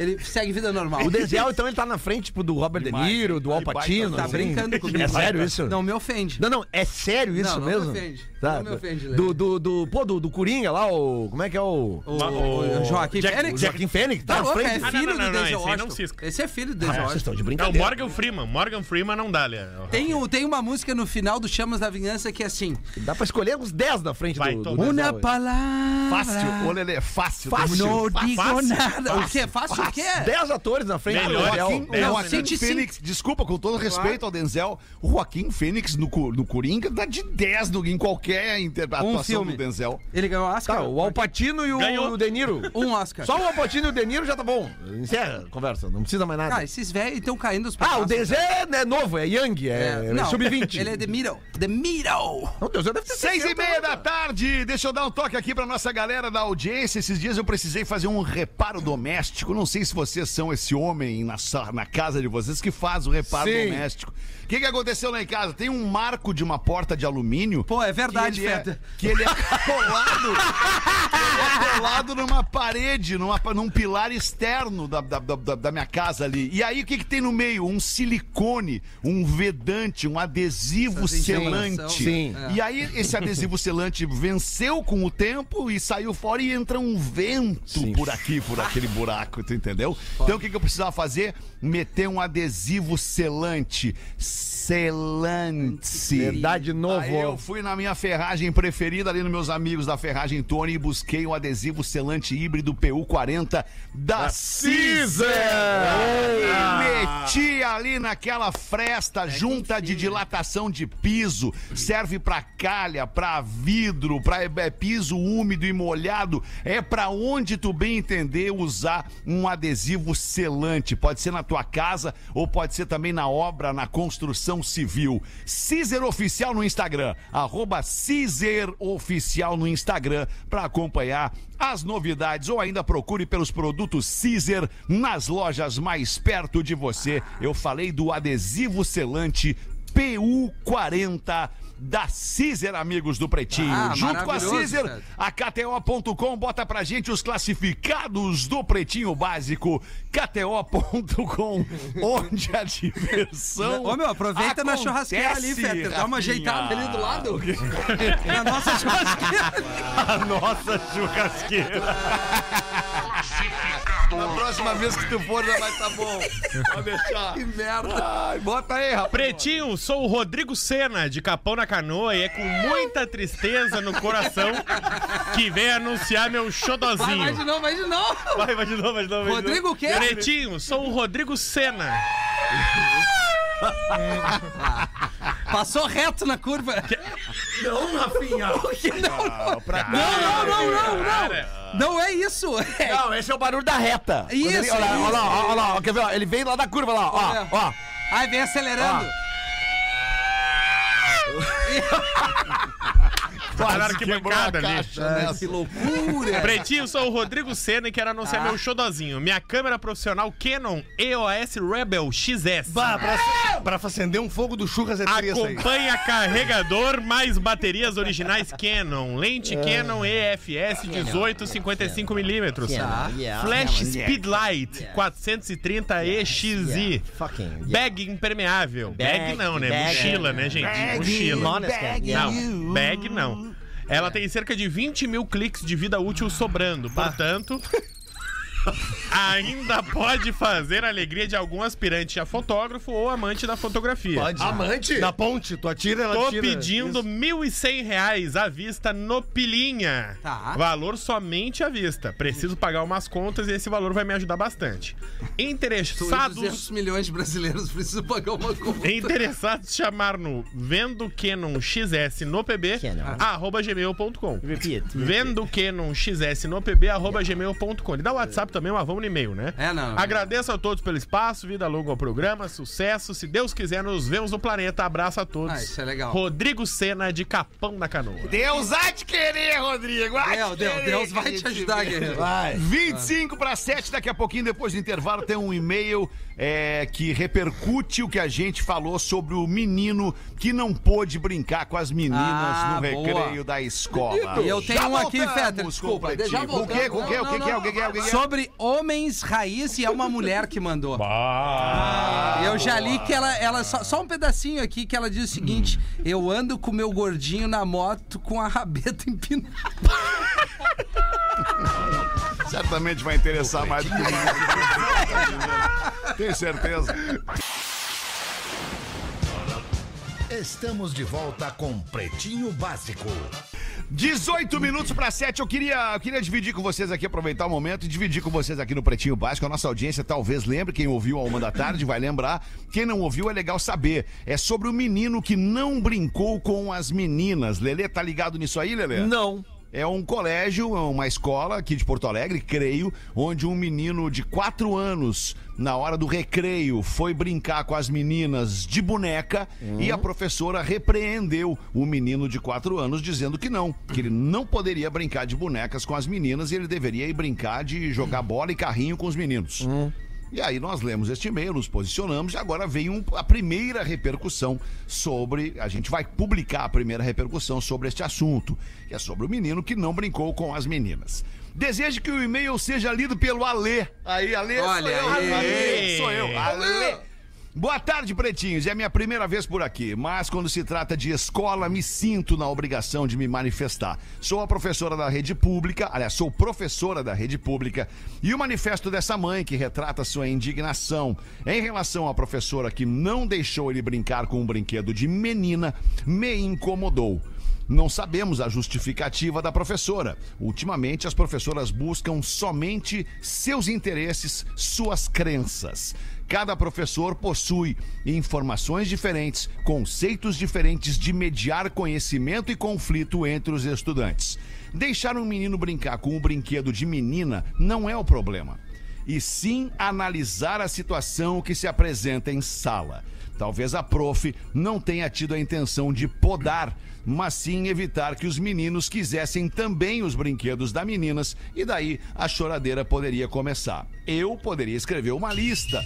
Ele segue vida normal. O Denzel, então, ele tá na frente, tipo, do Robert De Niro, do Al Que Pacino. Tá assim. brincando comigo. É sério isso? Não me ofende. Não, não, é sério isso Não, não me mesmo? ofende. Tá, Não me ofende, do, do, do, pô, do, do Coringa lá, o... Como é que é o... O, o, Joaquim Jack- Fênix. O Joaquim Fênix? Tá Tá na louco, frente? é Ah, não, filho não, do não, Denzel esse aí não Washington. cisca. Esse é filho do Ah, Denzel vocês Washington. estão de É o brincadeira. Morgan Freeman. Morgan Freeman não dá, Lelê. Tem, o- tem uma música no final do Chamas da Vingança que é assim... Dá pra escolher uns 10 na frente Vai, do, do então. Denzel. Uma palavra... Fácil. Ô, Lelê, fácil. Fácil. Não digo Fácil, nada. O quê? Fácil o quê? 10 atores na frente Melhor. do Denzel. Joaquim, Dez. o Joaquim 105. Fênix, desculpa, com todo respeito ao Denzel, o Joaquim Fênix no, no Coringa dá de 10 no, em qualquer atuação Um filme. do Denzel. Ele ganhou o Oscar? Tá, o Al Pacino e o, Ganhou. o De Niro. Um Oscar. Só o Al Pacino e o De Niro já tá bom. Encerra a conversa, não precisa mais nada. Cara, esses velhos estão caindo os ah, o Denzel é, é novo, é Young, é, é não, sub-20. Ele é The Middle. The Middle. Não, o Denzel deve ter Seis e 60 meia anos, da tarde, deixa eu dar um toque aqui pra nossa galera da audiência. Esses dias eu precisei fazer um reparo doméstico. Não sei se vocês são esse homem na, na casa de vocês que faz o reparo Sim. doméstico. O que, que aconteceu lá em casa? Tem um marco de uma porta de alumínio. Pô, é verdade, que ele é, que ele é colado. ele é colado numa parede, numa, num pilar externo da, da, da- da minha casa ali. E aí o que, que tem no meio? Um silicone, um vedante, um adesivo Essa selante. Sim. É. E aí esse adesivo selante venceu com o tempo e saiu fora e entra um vento Sim. por aqui, por aquele buraco, tu entendeu? Então o que, que eu precisava fazer? Meter um adesivo selante. Selante. Verdade novo. Aí eu fui na minha ferragem preferida ali nos meus amigos da Ferragem Tony e busquei o adesivo selante híbrido PU40 da Caesar. E meti ali naquela fresta junta de dilatação de piso. Serve pra calha, pra vidro, pra é, piso úmido e molhado. É pra onde tu bem entender usar um adesivo selante. Pode ser na tua casa ou pode ser também na obra, na construção civil. Cizer Oficial no Instagram, arroba Cizer Oficial no Instagram para acompanhar as novidades ou ainda procure pelos produtos Cizer nas lojas mais perto de você. Eu falei do adesivo selante PU40 da Cizer, amigos do Pretinho. Ah, Junto com a Cizer, a KTO.com bota pra gente os classificados do Pretinho Básico. KTO.com, onde a diversão. Ô, meu, aproveita na acontece, churrasqueira ali, Fetter. Dá uma ajeitada ali do lado. Na nossa churrasqueira. A nossa churrasqueira. Na próxima vez que tu for, já vai tá bom. Pode deixar. Que merda. Ai, bota aí, rapaz. Pretinho, sou o Rodrigo Sena, de Capão na Canoa, e é com muita tristeza no coração que vem anunciar meu Vai, xodozinho. vai de novo, vai de novo. Vai, vai de novo, vai de novo. vai de Rodrigo o quê? Pretinho, sou o Rodrigo Sena. Passou reto na curva. Não, Rafinha. Não, não, pra não, não, não, não. Cara, Não é isso. É Não, esse é o barulho da reta. Isso, ele, olha, isso, olha lá, olha lá, ó, quer ver? ó, Ele vem lá da curva lá, ó, ó. Ai, vem acelerando. tá na arquibancada ali. Caixa, Que loucura. Pretinho, sou o Rodrigo Sena e quero anunciar meu xodozinho. Minha câmera profissional Canon EOS Rebel XS. Bah, pra, pra acender um fogo do churras é. Acompanha carregador mais baterias originais Canon. Lente Canon EFS 18 55mm. Flash Speedlight 430 EXI. Bag impermeável. Bag, não, né? Mochila, né, gente? Mochila. Não, bag não. Ela tem cerca de 20 mil cliques de vida útil sobrando. Portanto, ainda pode fazer a alegria de algum aspirante a fotógrafo ou amante da fotografia. Pode. Amante? Na ponte, tu atira, ela Tô tira. pedindo 1.100 reais à vista no Pilinha. Tá. Valor somente à vista. Preciso pagar umas contas e esse valor vai me ajudar bastante. E 200 Interessados... milhões de brasileiros precisam pagar uma conta. Interessados chamar no Vendo Canon XS no PB arroba gmail.com Vendo Canon XS no PB arroba gmail.com Ele dá o WhatsApp também, mas vamos no e-mail, né? É, não. Agradeço a todos pelo espaço, vida longa ao programa, sucesso. Se Deus quiser, nos vemos no planeta. Abraço a todos. Ah, isso é legal. Rodrigo Sena de Capão da Canoa. Deus há de querer, Rodrigo. há de Deus, Deus, querer Deus vai te ajudar, guerreiro. Vai. 25 para 7, daqui a pouquinho, depois do intervalo, tem um e-mail é, que repercute o que a gente falou sobre o menino que não pôde brincar com as meninas Ah, no boa. recreio da escola. E eu tenho Já um aqui, Fetter, com o desculpa, já O quê? O quê? O que que é? O que que é? O que que é? Sobre homens raiz e é uma mulher que mandou. Eu já li que ela, ela só, só um pedacinho aqui que ela diz o seguinte: eu ando com meu gordinho na moto com a rabeta empinada. Certamente vai interessar mais do que nós. Tenho certeza. Estamos de volta com Pretinho Básico. 18 minutos para 7. Eu queria, eu queria dividir com vocês aqui, aproveitar o momento e dividir com vocês aqui no Pretinho Básico. A nossa audiência talvez lembre, quem ouviu a uma da tarde vai lembrar. Quem não ouviu é legal saber. É sobre o menino que não brincou com as meninas. Lelê, tá ligado nisso aí, Lelê? Não. É um colégio, é uma escola aqui de Porto Alegre, creio, onde um menino de 4 anos, na hora do recreio, foi brincar com as meninas de boneca e a professora repreendeu o menino de 4 anos, dizendo que não, que ele não poderia brincar de bonecas com as meninas e ele deveria ir brincar de jogar bola e carrinho com os meninos. E aí nós lemos este e-mail, nos posicionamos e agora vem um- a primeira repercussão sobre. A gente vai publicar a primeira repercussão sobre este assunto, que é sobre o menino que não brincou com as meninas. Desejo que o e-mail seja lido pelo Alê. Aí, Alê, Olha sou eu. Alê, sou eu. Alê. Boa tarde, pretinhos. É minha primeira vez por aqui, mas quando se trata de escola, me sinto na obrigação de me manifestar. Sou a professora da rede pública, aliás, sou professora da rede pública, e o manifesto dessa mãe que retrata sua indignação em relação à professora que não deixou ele brincar com um brinquedo de menina me incomodou. Não sabemos a justificativa da professora. Ultimamente, as professoras buscam somente seus interesses, suas crenças. Cada professor possui informações diferentes, conceitos diferentes de mediar conhecimento e conflito entre os estudantes. Deixar um menino brincar com um brinquedo de menina não é o problema e sim analisar a situação que se apresenta em sala. Talvez a prof não tenha tido a intenção de podar, mas sim evitar que os meninos quisessem também os brinquedos da meninas e daí a choradeira poderia começar. Eu poderia escrever uma lista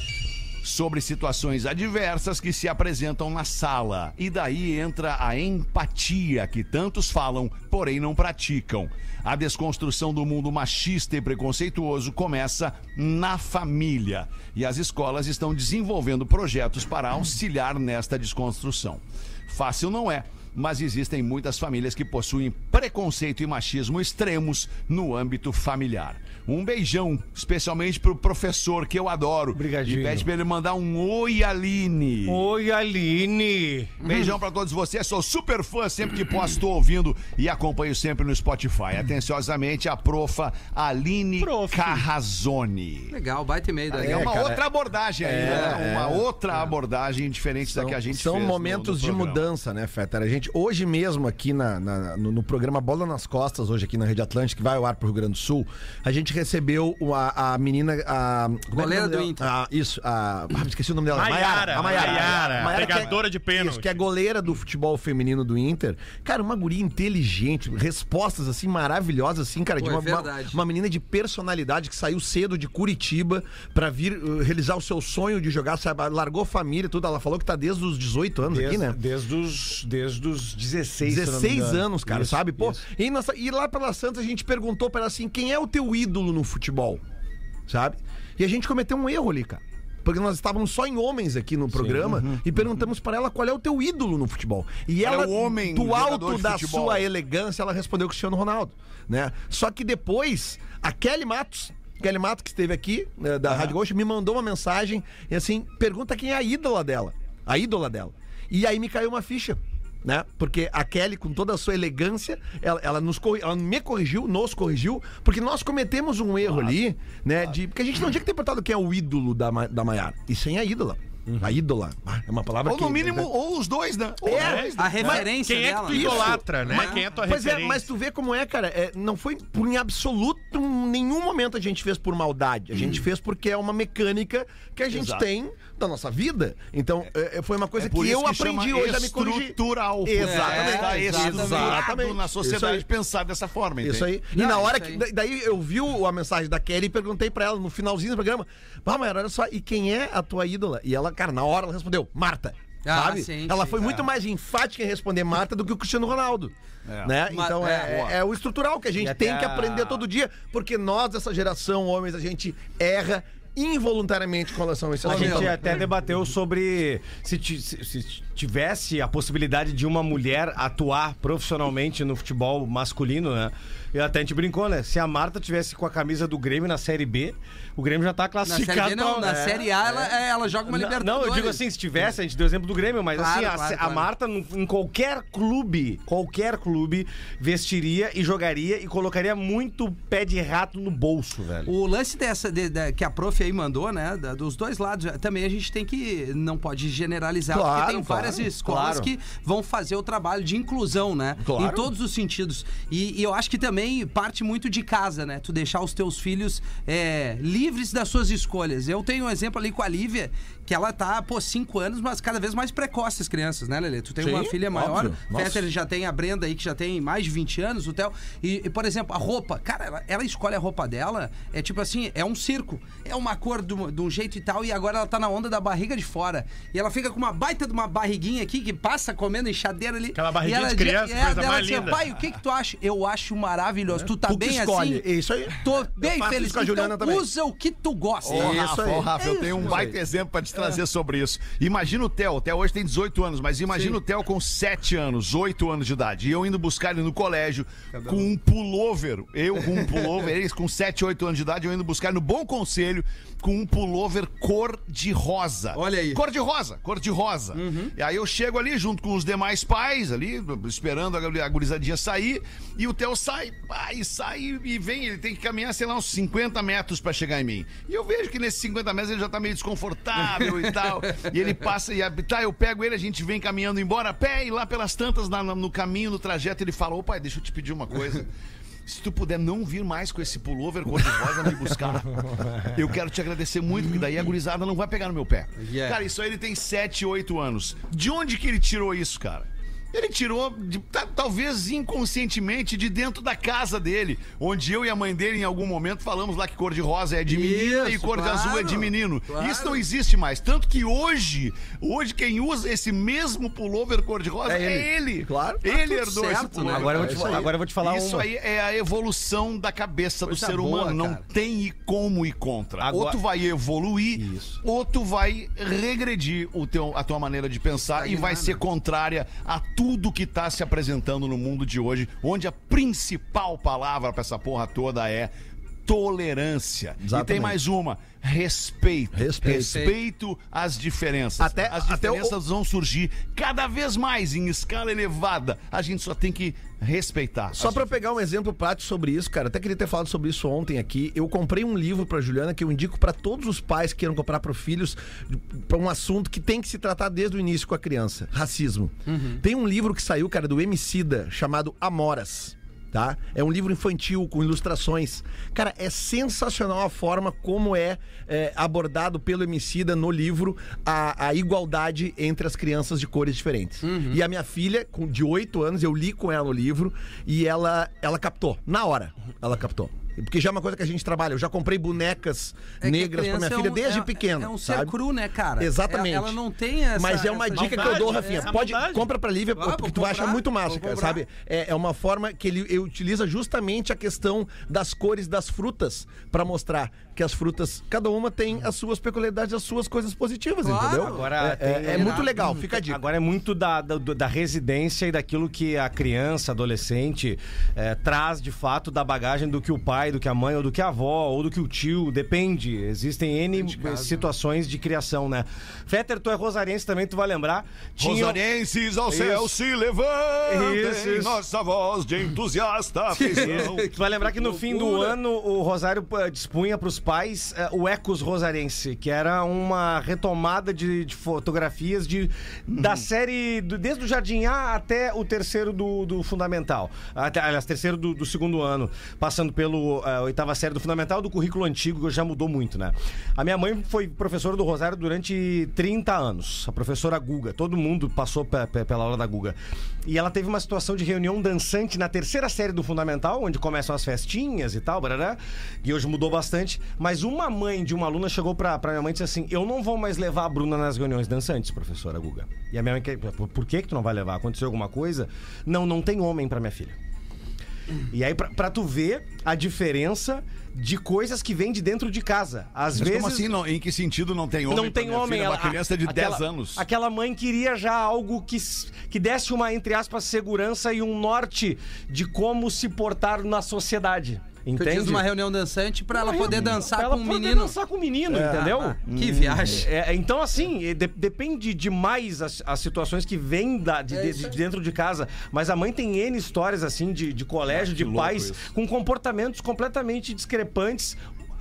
sobre situações adversas que se apresentam na sala. E daí entra a empatia que tantos falam, porém não praticam. A desconstrução do mundo machista e preconceituoso começa na família. E as escolas estão desenvolvendo projetos para auxiliar nesta desconstrução. Fácil não é, mas existem muitas famílias que possuem preconceito e machismo extremos no âmbito familiar. Um beijão, especialmente pro professor que eu adoro. Obrigadinho. E pede pra ele mandar um oi, Aline. Oi, Aline. Beijão pra todos vocês, sou super fã, sempre que posso estou ouvindo e acompanho sempre no Spotify. Atenciosamente, a profa Aline Prof. Carrazone. Legal, baita e-mail daí. É uma cara, outra abordagem aí, né? Uma outra abordagem diferente da que a gente são fez no- momentos no de mudança, né, Fetter? A gente, hoje mesmo, aqui na, na- no, no programa Bola nas Costas, hoje aqui na Rede Atlântica, que vai ao ar pro Rio Grande do Sul, a gente recebeu a, a menina. A, é que é Goleira do? Inter. Ah, isso, a. ah, esqueci o nome dela. Maiara, a Maiara. É- pegadora de pênalti. Isso, que é goleira do futebol feminino do Inter. Cara, uma guria inteligente, respostas assim maravilhosas, assim, cara, Pô, de é uma, uma, uma menina de personalidade que saiu cedo de Curitiba pra vir uh, realizar o seu sonho de jogar, sabe? Largou família, e tudo. Ela falou que tá desde os 18 anos aqui, Desde, né? desde, os, desde os 16, se eu não me 16 engano. anos, cara, Isso, sabe? Pô, isso. e, nossa, e lá pela Santos a gente perguntou pra ela assim: quem é o teu ídolo no futebol? Sabe? E a gente cometeu um erro ali, cara. Porque nós estávamos só em homens aqui no programa e perguntamos pra ela qual é o teu ídolo no futebol. E Qual é ela, o homem do alto da sua elegância, ela respondeu Cristiano Ronaldo, né? Só que depois, a Kelly Matos, Kelly Matos que esteve aqui, né, da Rádio Gaúcha, me mandou uma mensagem e assim, pergunta quem é a ídola dela. A ídola dela. E aí me caiu uma ficha. Né? Porque a Kelly, com toda a sua elegância, ela, ela nos ela me corrigiu, nos corrigiu, porque nós cometemos um erro ali, né? De, porque a gente não tinha que ter perguntado quem é o ídolo da, da Maiara. E sem a ídola. A ídola. Ah, É uma palavra Ou que. no mínimo, ou os dois, né? Ou É, dois, né? A referência Quem é que dela. tu né? idolatra, né? Mas- Quem é tua Pois é, referência? mas tu vê como é, cara. é, não foi por em absoluto nenhum momento a gente fez por maldade. A gente fez porque é uma mecânica que a gente Exato. tem da nossa vida. Então, é, foi uma coisa É que eu que aprendi chama hoje a me corrigir. estrutural. Exatamente. É, exatamente. na Isso sociedade pensar dessa forma, entende? Isso aí. E Não, na hora que. aí. da- Daí eu vi a mensagem da Kelly e perguntei pra ela no finalzinho do programa: Vá, Mayara, olha só, e quem é a tua ídola? E ela, cara, na hora ela respondeu: Marta. Ah, sabe? sim, ela sim, foi é. muito mais enfática em responder Marta do que o Cristiano Ronaldo. Né? Ma- Então é, é, é o estrutural que a gente tem que a- aprender todo dia, porque nós, dessa geração, homens, a gente erra involuntariamente com relação a esse A assunto. gente até debateu sobre se, ti- se- se tivesse a possibilidade de uma mulher atuar profissionalmente no futebol masculino, né? E até a gente brincou, né? Se a Marta tivesse com a camisa do Grêmio na Série B, o Grêmio já tá Na classificado. série B, não, na É. Série A ela, é, ela joga uma Libertadores. Não, eu digo assim, se tivesse, a gente deu o exemplo do Grêmio, mas Claro, assim, a, claro, a claro. Marta, num- em qualquer clube, qualquer clube, vestiria e jogaria e colocaria muito pé de rato no bolso, velho. O lance dessa de- da- que a prof aí mandou, né? dos dois lados, também a gente tem que. Não pode generalizar, porque tem várias claro, escolas claro. que vão fazer o trabalho de inclusão, né? Claro. Em todos os sentidos. E, e eu acho que também parte muito de casa, né? Tu deixar os teus filhos é, livres das suas escolhas. Eu tenho um exemplo ali com a Lívia, que ela tá, pô, cinco anos, mas cada vez mais precoce as crianças, né, Lelê? Tu tem Sim, uma filha maior. Fetter já tem a Brenda aí, que já tem mais de 20 anos, o Theo. E, e, por exemplo, a roupa. Cara, ela, ela escolhe a roupa dela, é tipo assim, é um circo. É uma cor de um, de um jeito e tal, e agora ela tá na onda da barriga de fora. E ela fica com uma baita de uma barriguinha aqui, que passa comendo enxadeira ali. Aquela barriguinha E ela de criança, e ela- coisa ela mais diz, linda. Pai, o que que tu acha? Eu acho maravilhoso. Tu tá Tu bem escolhe. assim? Isso aí. Tô bem feliz. com a Juliana então também. usa o que tu gosta. Ô, Isso Rafa, aí. ô, Rafa, eu É tenho um baita exemplo pra te trazer sobre isso. Imagina o Theo, o Theo hoje tem 18 anos, mas imagina o Theo com 7 anos, 8 anos de idade. E eu indo buscar ele no colégio com um pullover. Eu com um pullover, eles com 7, 8 anos de idade, eu indo buscar no Bom Conselho com um pullover cor de rosa. Olha aí. Cor de rosa, cor de rosa. E aí eu chego ali junto com os demais pais ali, esperando a, gurizadinha sair, e o Theo sai, e sai e vem, ele tem que caminhar, sei lá, uns 50 metros pra chegar em mim. E eu vejo que nesses 50 metros ele já tá meio desconfortável e tal. E ele passa e tá, eu pego ele, a gente vem caminhando embora a pé e lá pelas tantas na- no caminho, no trajeto, ele fala: Ô pai, deixa eu te pedir uma coisa. Se tu puder não vir mais com esse pullover cor-de-rosa me buscar, eu quero te agradecer muito, porque daí a gurizada não vai pegar no meu pé. Yeah. Cara, isso aí ele tem 7, 8 anos. De onde que ele tirou isso, cara? Ele tirou, de- ta- talvez inconscientemente, de dentro da casa dele, onde eu e a mãe dele, em algum momento, falamos lá que cor de rosa é de menina e cor de azul é claro, de menino. claro. Isso não existe mais. Tanto que hoje, hoje quem usa esse mesmo pullover cor de rosa é É ele. ele. Claro. Ele Tá tudo herdou esse certo, pullover. né? Agora eu vou te falar- agora eu vou te falar Isso uma. aí é a evolução da cabeça do Coisa ser boa, humano. Não cara. tem ir como ir contra. Agora- Ou tu vai evoluir, Isso. ou tu vai regredir o teu, a tua maneira de pensar e vai ser contrária a tudo que tá se apresentando no mundo de hoje, onde a principal palavra pra essa porra toda é tolerância. E Exatamente. tem mais uma, respeito. Respeito. Respeito às diferenças. Até- As até o- diferenças vão surgir cada vez mais em escala elevada. A gente só tem que respeitar. Só pra pegar um exemplo prático sobre isso, cara, até queria ter falado sobre isso ontem aqui. Eu comprei um livro pra Juliana que eu indico pra todos os pais que queiram comprar para filhos pra um assunto que tem que se tratar desde o início com a criança, racismo. Tem um livro que saiu, cara, do Emicida, chamado Amoras. Tá? É um livro infantil com ilustrações. Cara, é sensacional a forma como é, é, abordado pelo Emicida no livro a, a igualdade entre as crianças de cores diferentes. E a minha filha, com, de 8 anos, eu li com ela o livro e ela, ela captou. Na hora, ela captou. Porque já é uma coisa que a gente trabalha. Eu já comprei bonecas É negras pra minha é filha um- desde é- pequena. É um ser sabe? cru, né, cara? Exatamente. Ela, ela não tem essa. Mas é uma essa dica que eu dou, Rafinha. essa Pode, maldade. compra pra Lívia, Ah, porque tu vai achar comprar, muito massa, cara, sabe? É, é uma forma que ele, ele utiliza justamente a questão das cores das frutas pra mostrar que as frutas, cada uma tem as suas peculiaridades, as suas coisas positivas, Claro. entendeu? Agora é, é- tem- é muito legal, fica a dica. Agora é muito da, da, da residência e daquilo que a criança, adolescente, eh, traz de fato da bagagem do que o pai, do que a mãe, ou do que a avó, ou do que o tio, depende. Existem N situações de criação, né? Fetter, tu é rosarense também, tu vai lembrar. Tinha... Rosarienses ao céu Isso. se levantem, Isso, isso. nossa voz de entusiasta afeição. Tu vai lembrar que no fim do ano o Rosário eh, dispunha para os pais eh, o Ecos Rosarense, que era uma retomada de, de fotografias de, da série, do- desde o Jardim A até o terceiro do, do Fundamental. Até, aliás, terceiro do, do segundo ano, passando pelo eh, oitava série do Fundamental, do currículo antigo, que já mudou muito, né? A minha mãe foi professora do Rosário durante 30 anos, a professora Guga. Todo mundo passou pe- pe- pela aula da Guga. E ela teve uma situação de reunião dançante na terceira série do Fundamental, onde começam as festinhas e tal, barará, e hoje mudou bastante. Mas uma mãe de uma aluna chegou pra, pra minha mãe e disse assim: Eu não vou mais levar a Bruna nas reuniões dançantes, professora Guga. E a minha mãe, por, que, que tu não vai levar? Aconteceu alguma coisa? Não, não tem homem pra minha filha. E aí, pra, pra tu ver a diferença de coisas que vêm de dentro de casa. Às Mas vezes. como assim? Não, em que sentido não tem homem? Não tem homem. filha? ela- Uma criança de aquela- 10 anos. Aquela mãe queria já algo que, que desse uma, entre aspas, segurança e um norte de como se portar na sociedade. Tu Entende? diz uma reunião dançante pra ela poder dançar Pra ela com um poder menino. dançar com o menino, entendeu? Ah, que viagem. É, então, assim, de- depende demais as, as situações que vêm da- de, de- de dentro de casa. Mas a mãe tem N histórias, assim, de, de colégio, de louco pais, isso. com comportamentos completamente discrepantes.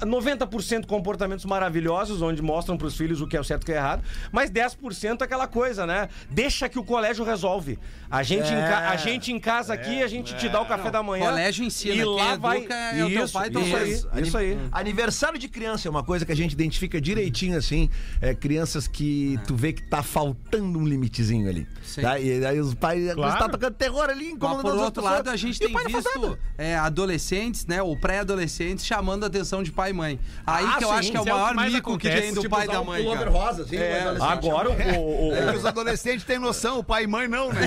90% comportamentos maravilhosos, onde mostram pros filhos o que é o certo e o que é errado, mas 10% é aquela coisa, né? Deixa que o colégio resolve. A gente, em, ca- a gente em casa aqui, a gente te dá o café da manhã. Colégio ensina, E lá vai. educa é o teu isso, pai e tua isso aí, isso aí. Aniversário de criança é uma coisa que a gente identifica direitinho, assim. É, crianças que tu vê que tá faltando um limitezinho ali. Sim. Tá? E aí os pais Claro. estão tocando terror ali, Mas incomodando por as outro pessoas. lado, a gente E o tem não visto é, adolescentes, né, ou pré-adolescentes chamando a atenção de pai e mãe. Aí Ah, que eu sim, acho que é o é o que maior mico que acontece, vem do Tipo, pai e da mãe. cara. rosa, assim, adolescente. Agora, o, o- É que os adolescentes têm noção, o pai e mãe não, né?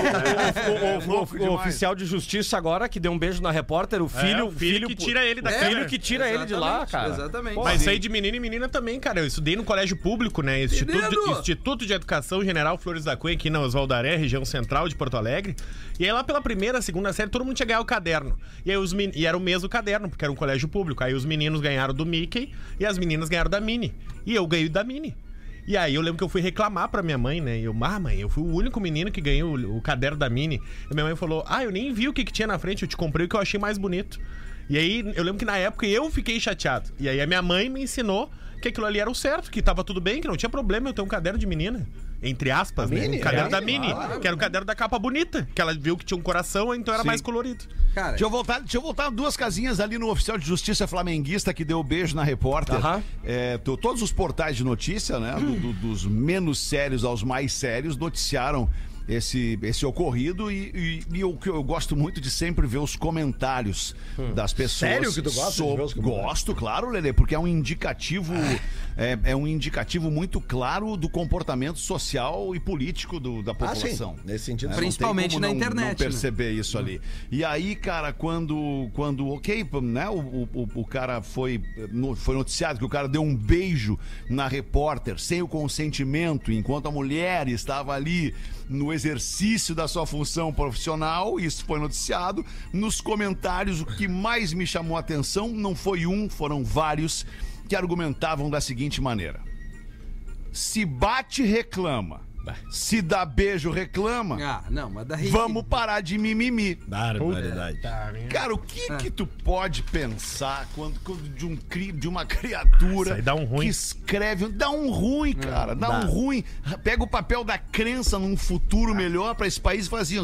o- o- oficial de justiça agora, que deu um beijo na repórter, o filho... É, o filho que tira ele da é, câmera. filho que tira ele de lá, cara. Exatamente. Mas isso aí de menino e menina também, cara. Eu estudei no colégio público, né? Instituto de! Instituto de Educação General Flores da Cunha, aqui na Osvaldaré, região central de Porto Alegre. E aí lá pela primeira, segunda série, todo mundo tinha ganhado o caderno. E, aí os men... e era o mesmo caderno, porque era um colégio público. Aí os meninos ganharam do Mickey e as meninas ganharam da Minnie. E eu ganhei da Minnie. E aí eu lembro que eu fui reclamar pra minha mãe, né? Eu, ah, mãe, eu fui o único menino que ganhou o, o caderno da Mini. E minha mãe falou, ah, eu nem vi o que, que tinha na frente, eu te comprei o que eu achei mais bonito. E aí eu lembro que na época eu fiquei chateado. E aí a minha mãe me ensinou que aquilo ali era o certo, que tava tudo bem, que não tinha problema eu ter um caderno de menina. Entre aspas, né? Mini? Um caderno É, da Mini, que era o caderno da capa bonita. Que ela viu que tinha um coração, então era mais colorido. Cara, Deixa eu, voltar, deixa eu voltar duas casinhas ali no oficial de justiça flamenguista que deu beijo na repórter. Aham. É, to- todos os portais de notícia, né? do- do- dos menos sérios aos mais sérios, noticiaram esse, esse ocorrido e, e, e o que eu gosto muito de sempre ver os comentários das pessoas. Sério que tu gosta de ver os comentários? Gosto, claro, Lelê, porque é um indicativo é, é um indicativo muito claro do comportamento social e político do- da população. Ah, sim. Nesse sentido, É, sim. não tem Principalmente como na não- internet, Não né? perceber isso ali. E aí, cara, quando, quando ok, né, o, o, o cara foi, no- foi noticiado que o cara deu um beijo na repórter sem o consentimento, enquanto a mulher estava ali no exercício da sua função profissional, isso foi noticiado. Nos comentários, o que mais me chamou a atenção não foi um, foram vários que argumentavam da seguinte maneira: se bate, reclama. Se dá beijo, reclama. Ah, não, mas daí. Vamos parar de mimimi. Barbaridade. Cara, o que que tu pode pensar quando, quando de, um, cri- de uma criatura Isso aí dá um ruim. que escreve, dá um ruim, cara, dá, dá. um ruim. Pega o papel da crença num futuro melhor pra esse país e faz assim,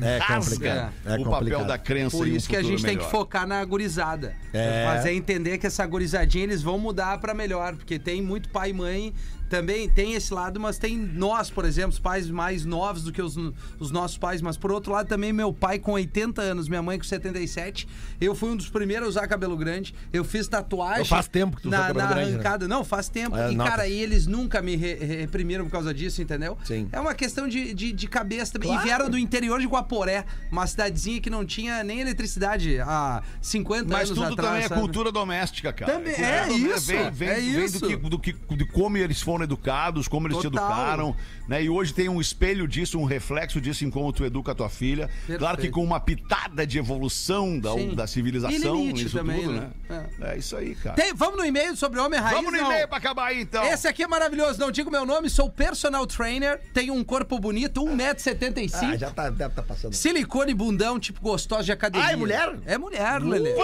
É complicado. É o papel complicado. da crença Por em um isso que a futuro gente tem que melhor. focar na gurizada. É. Fazer entender que essa gurizadinha eles vão mudar pra melhor. Porque tem muito pai e mãe, também tem esse lado, mas tem nós, por exemplo, os pais mais novos do que os, os nossos pais. Mas por outro lado, também meu pai com 80 anos, minha mãe com 77. Eu fui um dos primeiros a usar cabelo grande. Eu fiz tatuagem. Faz tempo que tu na, cabelo na grande, né? arrancada. Não, faz tempo. É, e, nota. cara, e eles nunca me re- reprimiram por causa disso, entendeu? Sim. É uma questão de, de, de cabeça também. Claro. E vieram do interior de Guaporé, uma cidadezinha que não tinha nem eletricidade há 50 Mas anos tudo atrás. também é sabe? cultura doméstica, cara. Também- Cultura é doméstica. isso, Vem, vem, é vem isso. Do que, do que, de como eles foram educados, como eles te Total. educaram, né? E hoje tem um espelho disso, um reflexo disso em como tu educa a tua filha. Perfeito. Claro que com uma pitada de evolução da, Sim. da civilização, E isso também, tudo, né? né? É. isso aí, cara. Tem- vamos no e-mail sobre Homem Raiz? Vamos no não? e-mail pra acabar aí, então. Esse aqui é maravilhoso, não digo meu nome, sou personal trainer, tenho um corpo bonito, 1,75m. Ah, já tá, deve tá passando. Silicone bundão, tipo gostosa de academia. Ah, é mulher? É mulher, Lelê.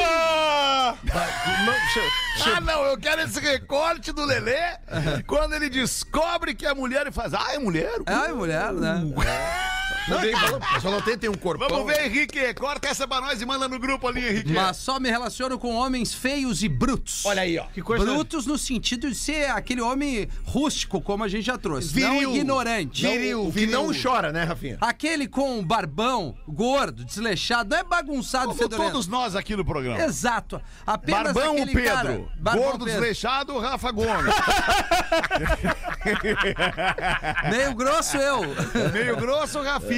Ah, não, eu quero esse recorte do Lelê quando ele descobre que é mulher e faz. Ah, é mulher? Ah, é mulher, né? Não, tem, só não tem, tem um corpão. Vamos ver, Henrique. Corta essa pra nós e manda no grupo ali, Henrique. Mas só me relaciono com homens feios e brutos. Olha aí, ó. Que coisa. Brutos no sentido de ser aquele homem rústico, como a gente já trouxe. Não Viril. ignorante. Viril, O que viril. não chora, né, Rafinha? Aquele com barbão, gordo, desleixado, não é bagunçado, Como fedorento. todos nós aqui no programa. Exato. Apenas Barbão o Pedro. cara... Barbão Gordo Pedro. desleixado, Rafa Gomes. Meio grosso eu. Meio grosso, Rafinha.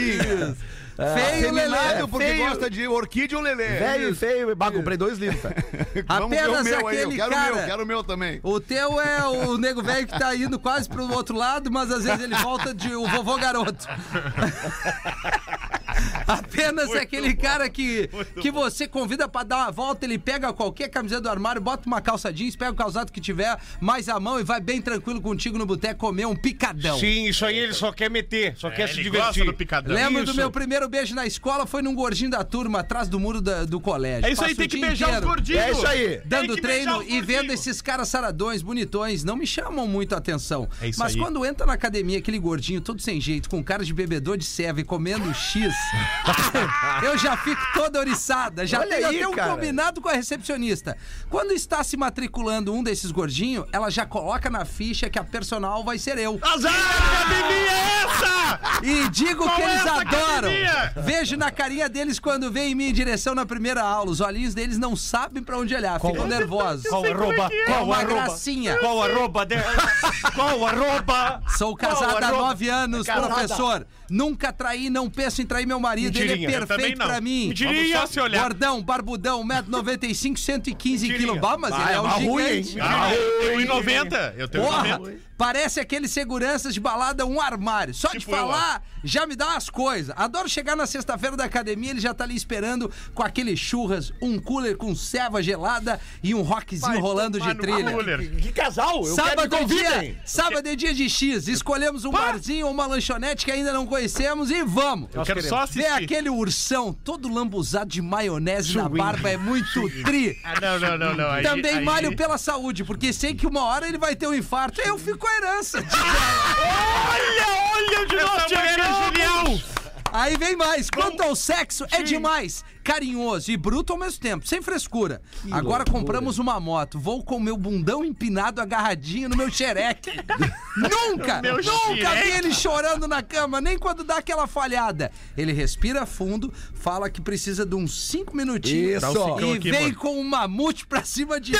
Feio, Lelê. Feminado porque feio. gosta de orquídea ou Lelê. Velho e feio, bah, comprei dois tá? Vamos ver o Apenas meu aí. Eu aquele quero o cara- meu, quero o meu também. O teu é o nego velho que tá indo quase pro outro lado, mas às vezes ele volta de o vovô garoto. Apenas é aquele cara que, que você convida pra dar uma volta, ele pega qualquer camiseta do armário, bota uma calça jeans, pega o calçado que tiver, mais a mão e vai bem tranquilo contigo no boteco comer um picadão. Sim, isso aí ele só quer meter, só quer se divertir. do picadão. Lembro Isso. do meu primeiro beijo na escola, foi num gordinho da turma, atrás do muro da- do colégio. É isso aí, Passo tem o que beijar os inteiro gordinhos. É isso aí. Dando Tem treino os e vendo esses caras saradões, bonitões, não me chamam muito a atenção. É isso Mas aí. quando entra na academia, aquele gordinho todo sem jeito, com cara de bebedor de serva e comendo X, eu já fico toda oriçada. Já Olha tenho aí, até um cara. combinado com a recepcionista. Quando está se matriculando um desses gordinhos, ela já coloca na ficha que a personal vai ser eu. Azar, que academia é essa? E digo Qual que é eles essa adoram. academia? Vejo na carinha deles quando vem em minha direção na primeira aula. Os olhinhos deles não sabem pra onde olhar, ficam nervosos. Qual arroba? É Qual uma arroba? gracinha. Qual arroba? de- Qual arroba? Sou Qual casada há arroba? nove anos, Casada. professor. Nunca traí, não penso em trair meu marido. Ele Mentirinha. é Eu também perfeito pra mim. Mentirinha. Vamos só se olhar. Gordão, barbudão, 1,95m, 115 quilos. Bah, mas ele é é um ruim, gigante. hein? Ah, eu tenho 1,90. Eu tenho Porra, 1,90. parece aqueles seguranças de balada, um armário. Só de Tipo eu, falar, já me dá umas coisas. Adoro chegar na sexta-feira da academia, ele já tá ali esperando com aquele churras, um cooler com ceva gelada e um rockzinho Vai rolando de trilha. cooler. Que casal? Eu Sábado quero é dia, sábado é dia de X. Escolhemos um barzinho ou uma lanchonete que ainda não conhecemos e vamos. Eu quero só Ver assistir. aquele ursão todo lambuzado de maionese na barba é muito tri. Ah, não, não, não, não. Aí, Também aí... malho pela saúde, porque sei que uma hora ele vai ter um infarto. Eu fico com a herança. Olha, olha de Essa é chegamos. Aí vem mais. Quanto ao sexo, é demais. Carinhoso e bruto ao mesmo tempo, sem frescura. Agora compramos uma moto, vou com meu bundão empinado agarradinho no meu xereque. nunca, meu nunca vi xereque. ele chorando na cama, nem quando dá aquela falhada. Ele respira fundo, fala que precisa de uns cinco minutinhos Isso. Um e aqui, vem mano. com um mamute pra cima de mim.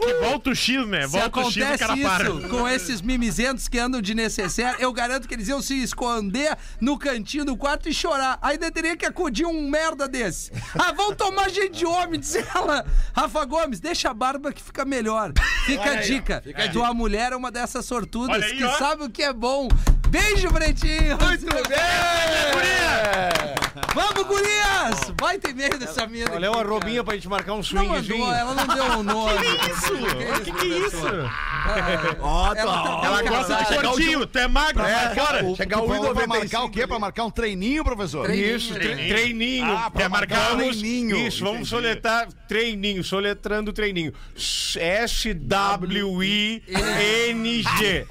Que volta o X, né? Se Volta o X o acontece cara para. isso com esses mimizentos que andam de necessaire, eu garanto que eles iam se esconder no cantinho do quarto e chorar. Ainda teria que acudir um merda desse. Ah, vão tomar gente de homem, diz ela. Rafa Gomes, deixa a barba que fica melhor. Fica a dica. Tua mulher é uma dessas sortudas Olha aí, que ó. sabe o que é bom. Beijo, Pretinho. Muito bem. Vamos, gurias. Vai ter meio dessa mina. Olha aqui, uma cara. robinha pra gente marcar um Não mandou, ela não deu um nome. Isso? O que, que é isso? Ó, Ela tá- tá- Ela gosta de gordinho, tu é magro, É, o, Chegar o falou pra 1,95. marcar o quê? Pra marcar um treininho, professor? Treininho. Isso, tre- Treininho. treininho. Ah, pra Quer marcar um treininho. Isso, vamos soletrar treininho, soletrando treininho. S-W-I-N-G.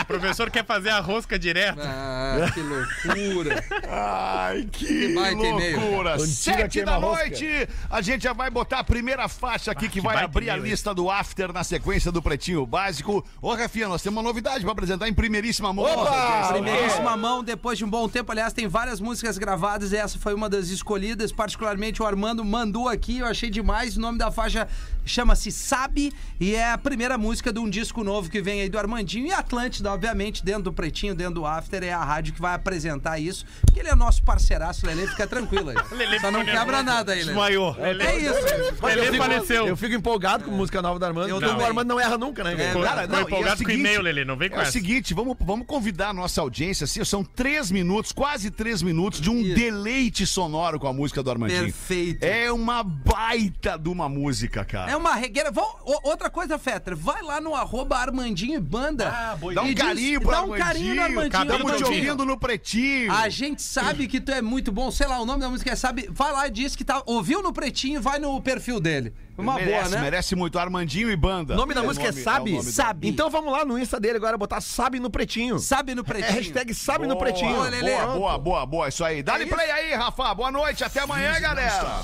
O professor quer fazer a rosca direto. Ah, que loucura. Ai, que e-mail. loucura. Antiga Sete da noite, a gente já vai botar a primeira faixa aqui que, vai baita abrir a hein? lista do After na sequência do Pretinho Básico. Ô, Rafinha, nós temos uma novidade pra apresentar em primeiríssima mão. Opa! Primeiríssima mão, depois de um bom tempo. Aliás, tem várias músicas gravadas e essa foi uma das escolhidas. Particularmente o Armando mandou aqui, eu achei demais. O nome da faixa chama-se Sabe e é a primeira música de um disco novo que vem aí do Armandinho. E Atlântida, obviamente, dentro do Pretinho, dentro do After, é a rádio que vai apresentar isso. Porque ele é nosso parceiraço, Lelê, fica tranquilo aí. Lelê Só não quebra nada aí, Lelê. Desmaiou. É isso. Lelê faleceu. Eu fico empolgado com música nova do Armando. Eu também. o Armando não erra nunca, né, É, cara? Não, empolgado e é o com o seguinte, e-mail, Lelê, não vem com É o essa. seguinte, vamos, vamos convidar a nossa audiência, assim, são três minutos, quase três minutos de um Isso. deleite sonoro com a música do Armandinho. Perfeito. É uma baita de uma música, cara. É uma regueira. O- outra coisa, Fetter, vai lá no arroba Armandinho e Banda. Ah, boa Dá um E diz- carinho pro Dá um carinho no Armandinho. Estamos te ouvindo no Pretinho. A gente sabe que tu é muito bom, sei lá, o nome da música é Sabe. Vai lá e diz que tá. Ouviu no pretinho, vai no perfil dele. Uma merece, boa, né? merece muito. Armandinho e Banda. O nome da É música é nome- o Sabe? do- Sabe. Então vamos lá no Insta dele agora botar Sabe no Pretinho. Sabe no É pretinho. hashtag Sabe no Boa, Pretinho. Boa. Boa, boa, boa, boa. Isso aí. Dá-lhe play aí, Rafa. Boa noite. Até amanhã, galera.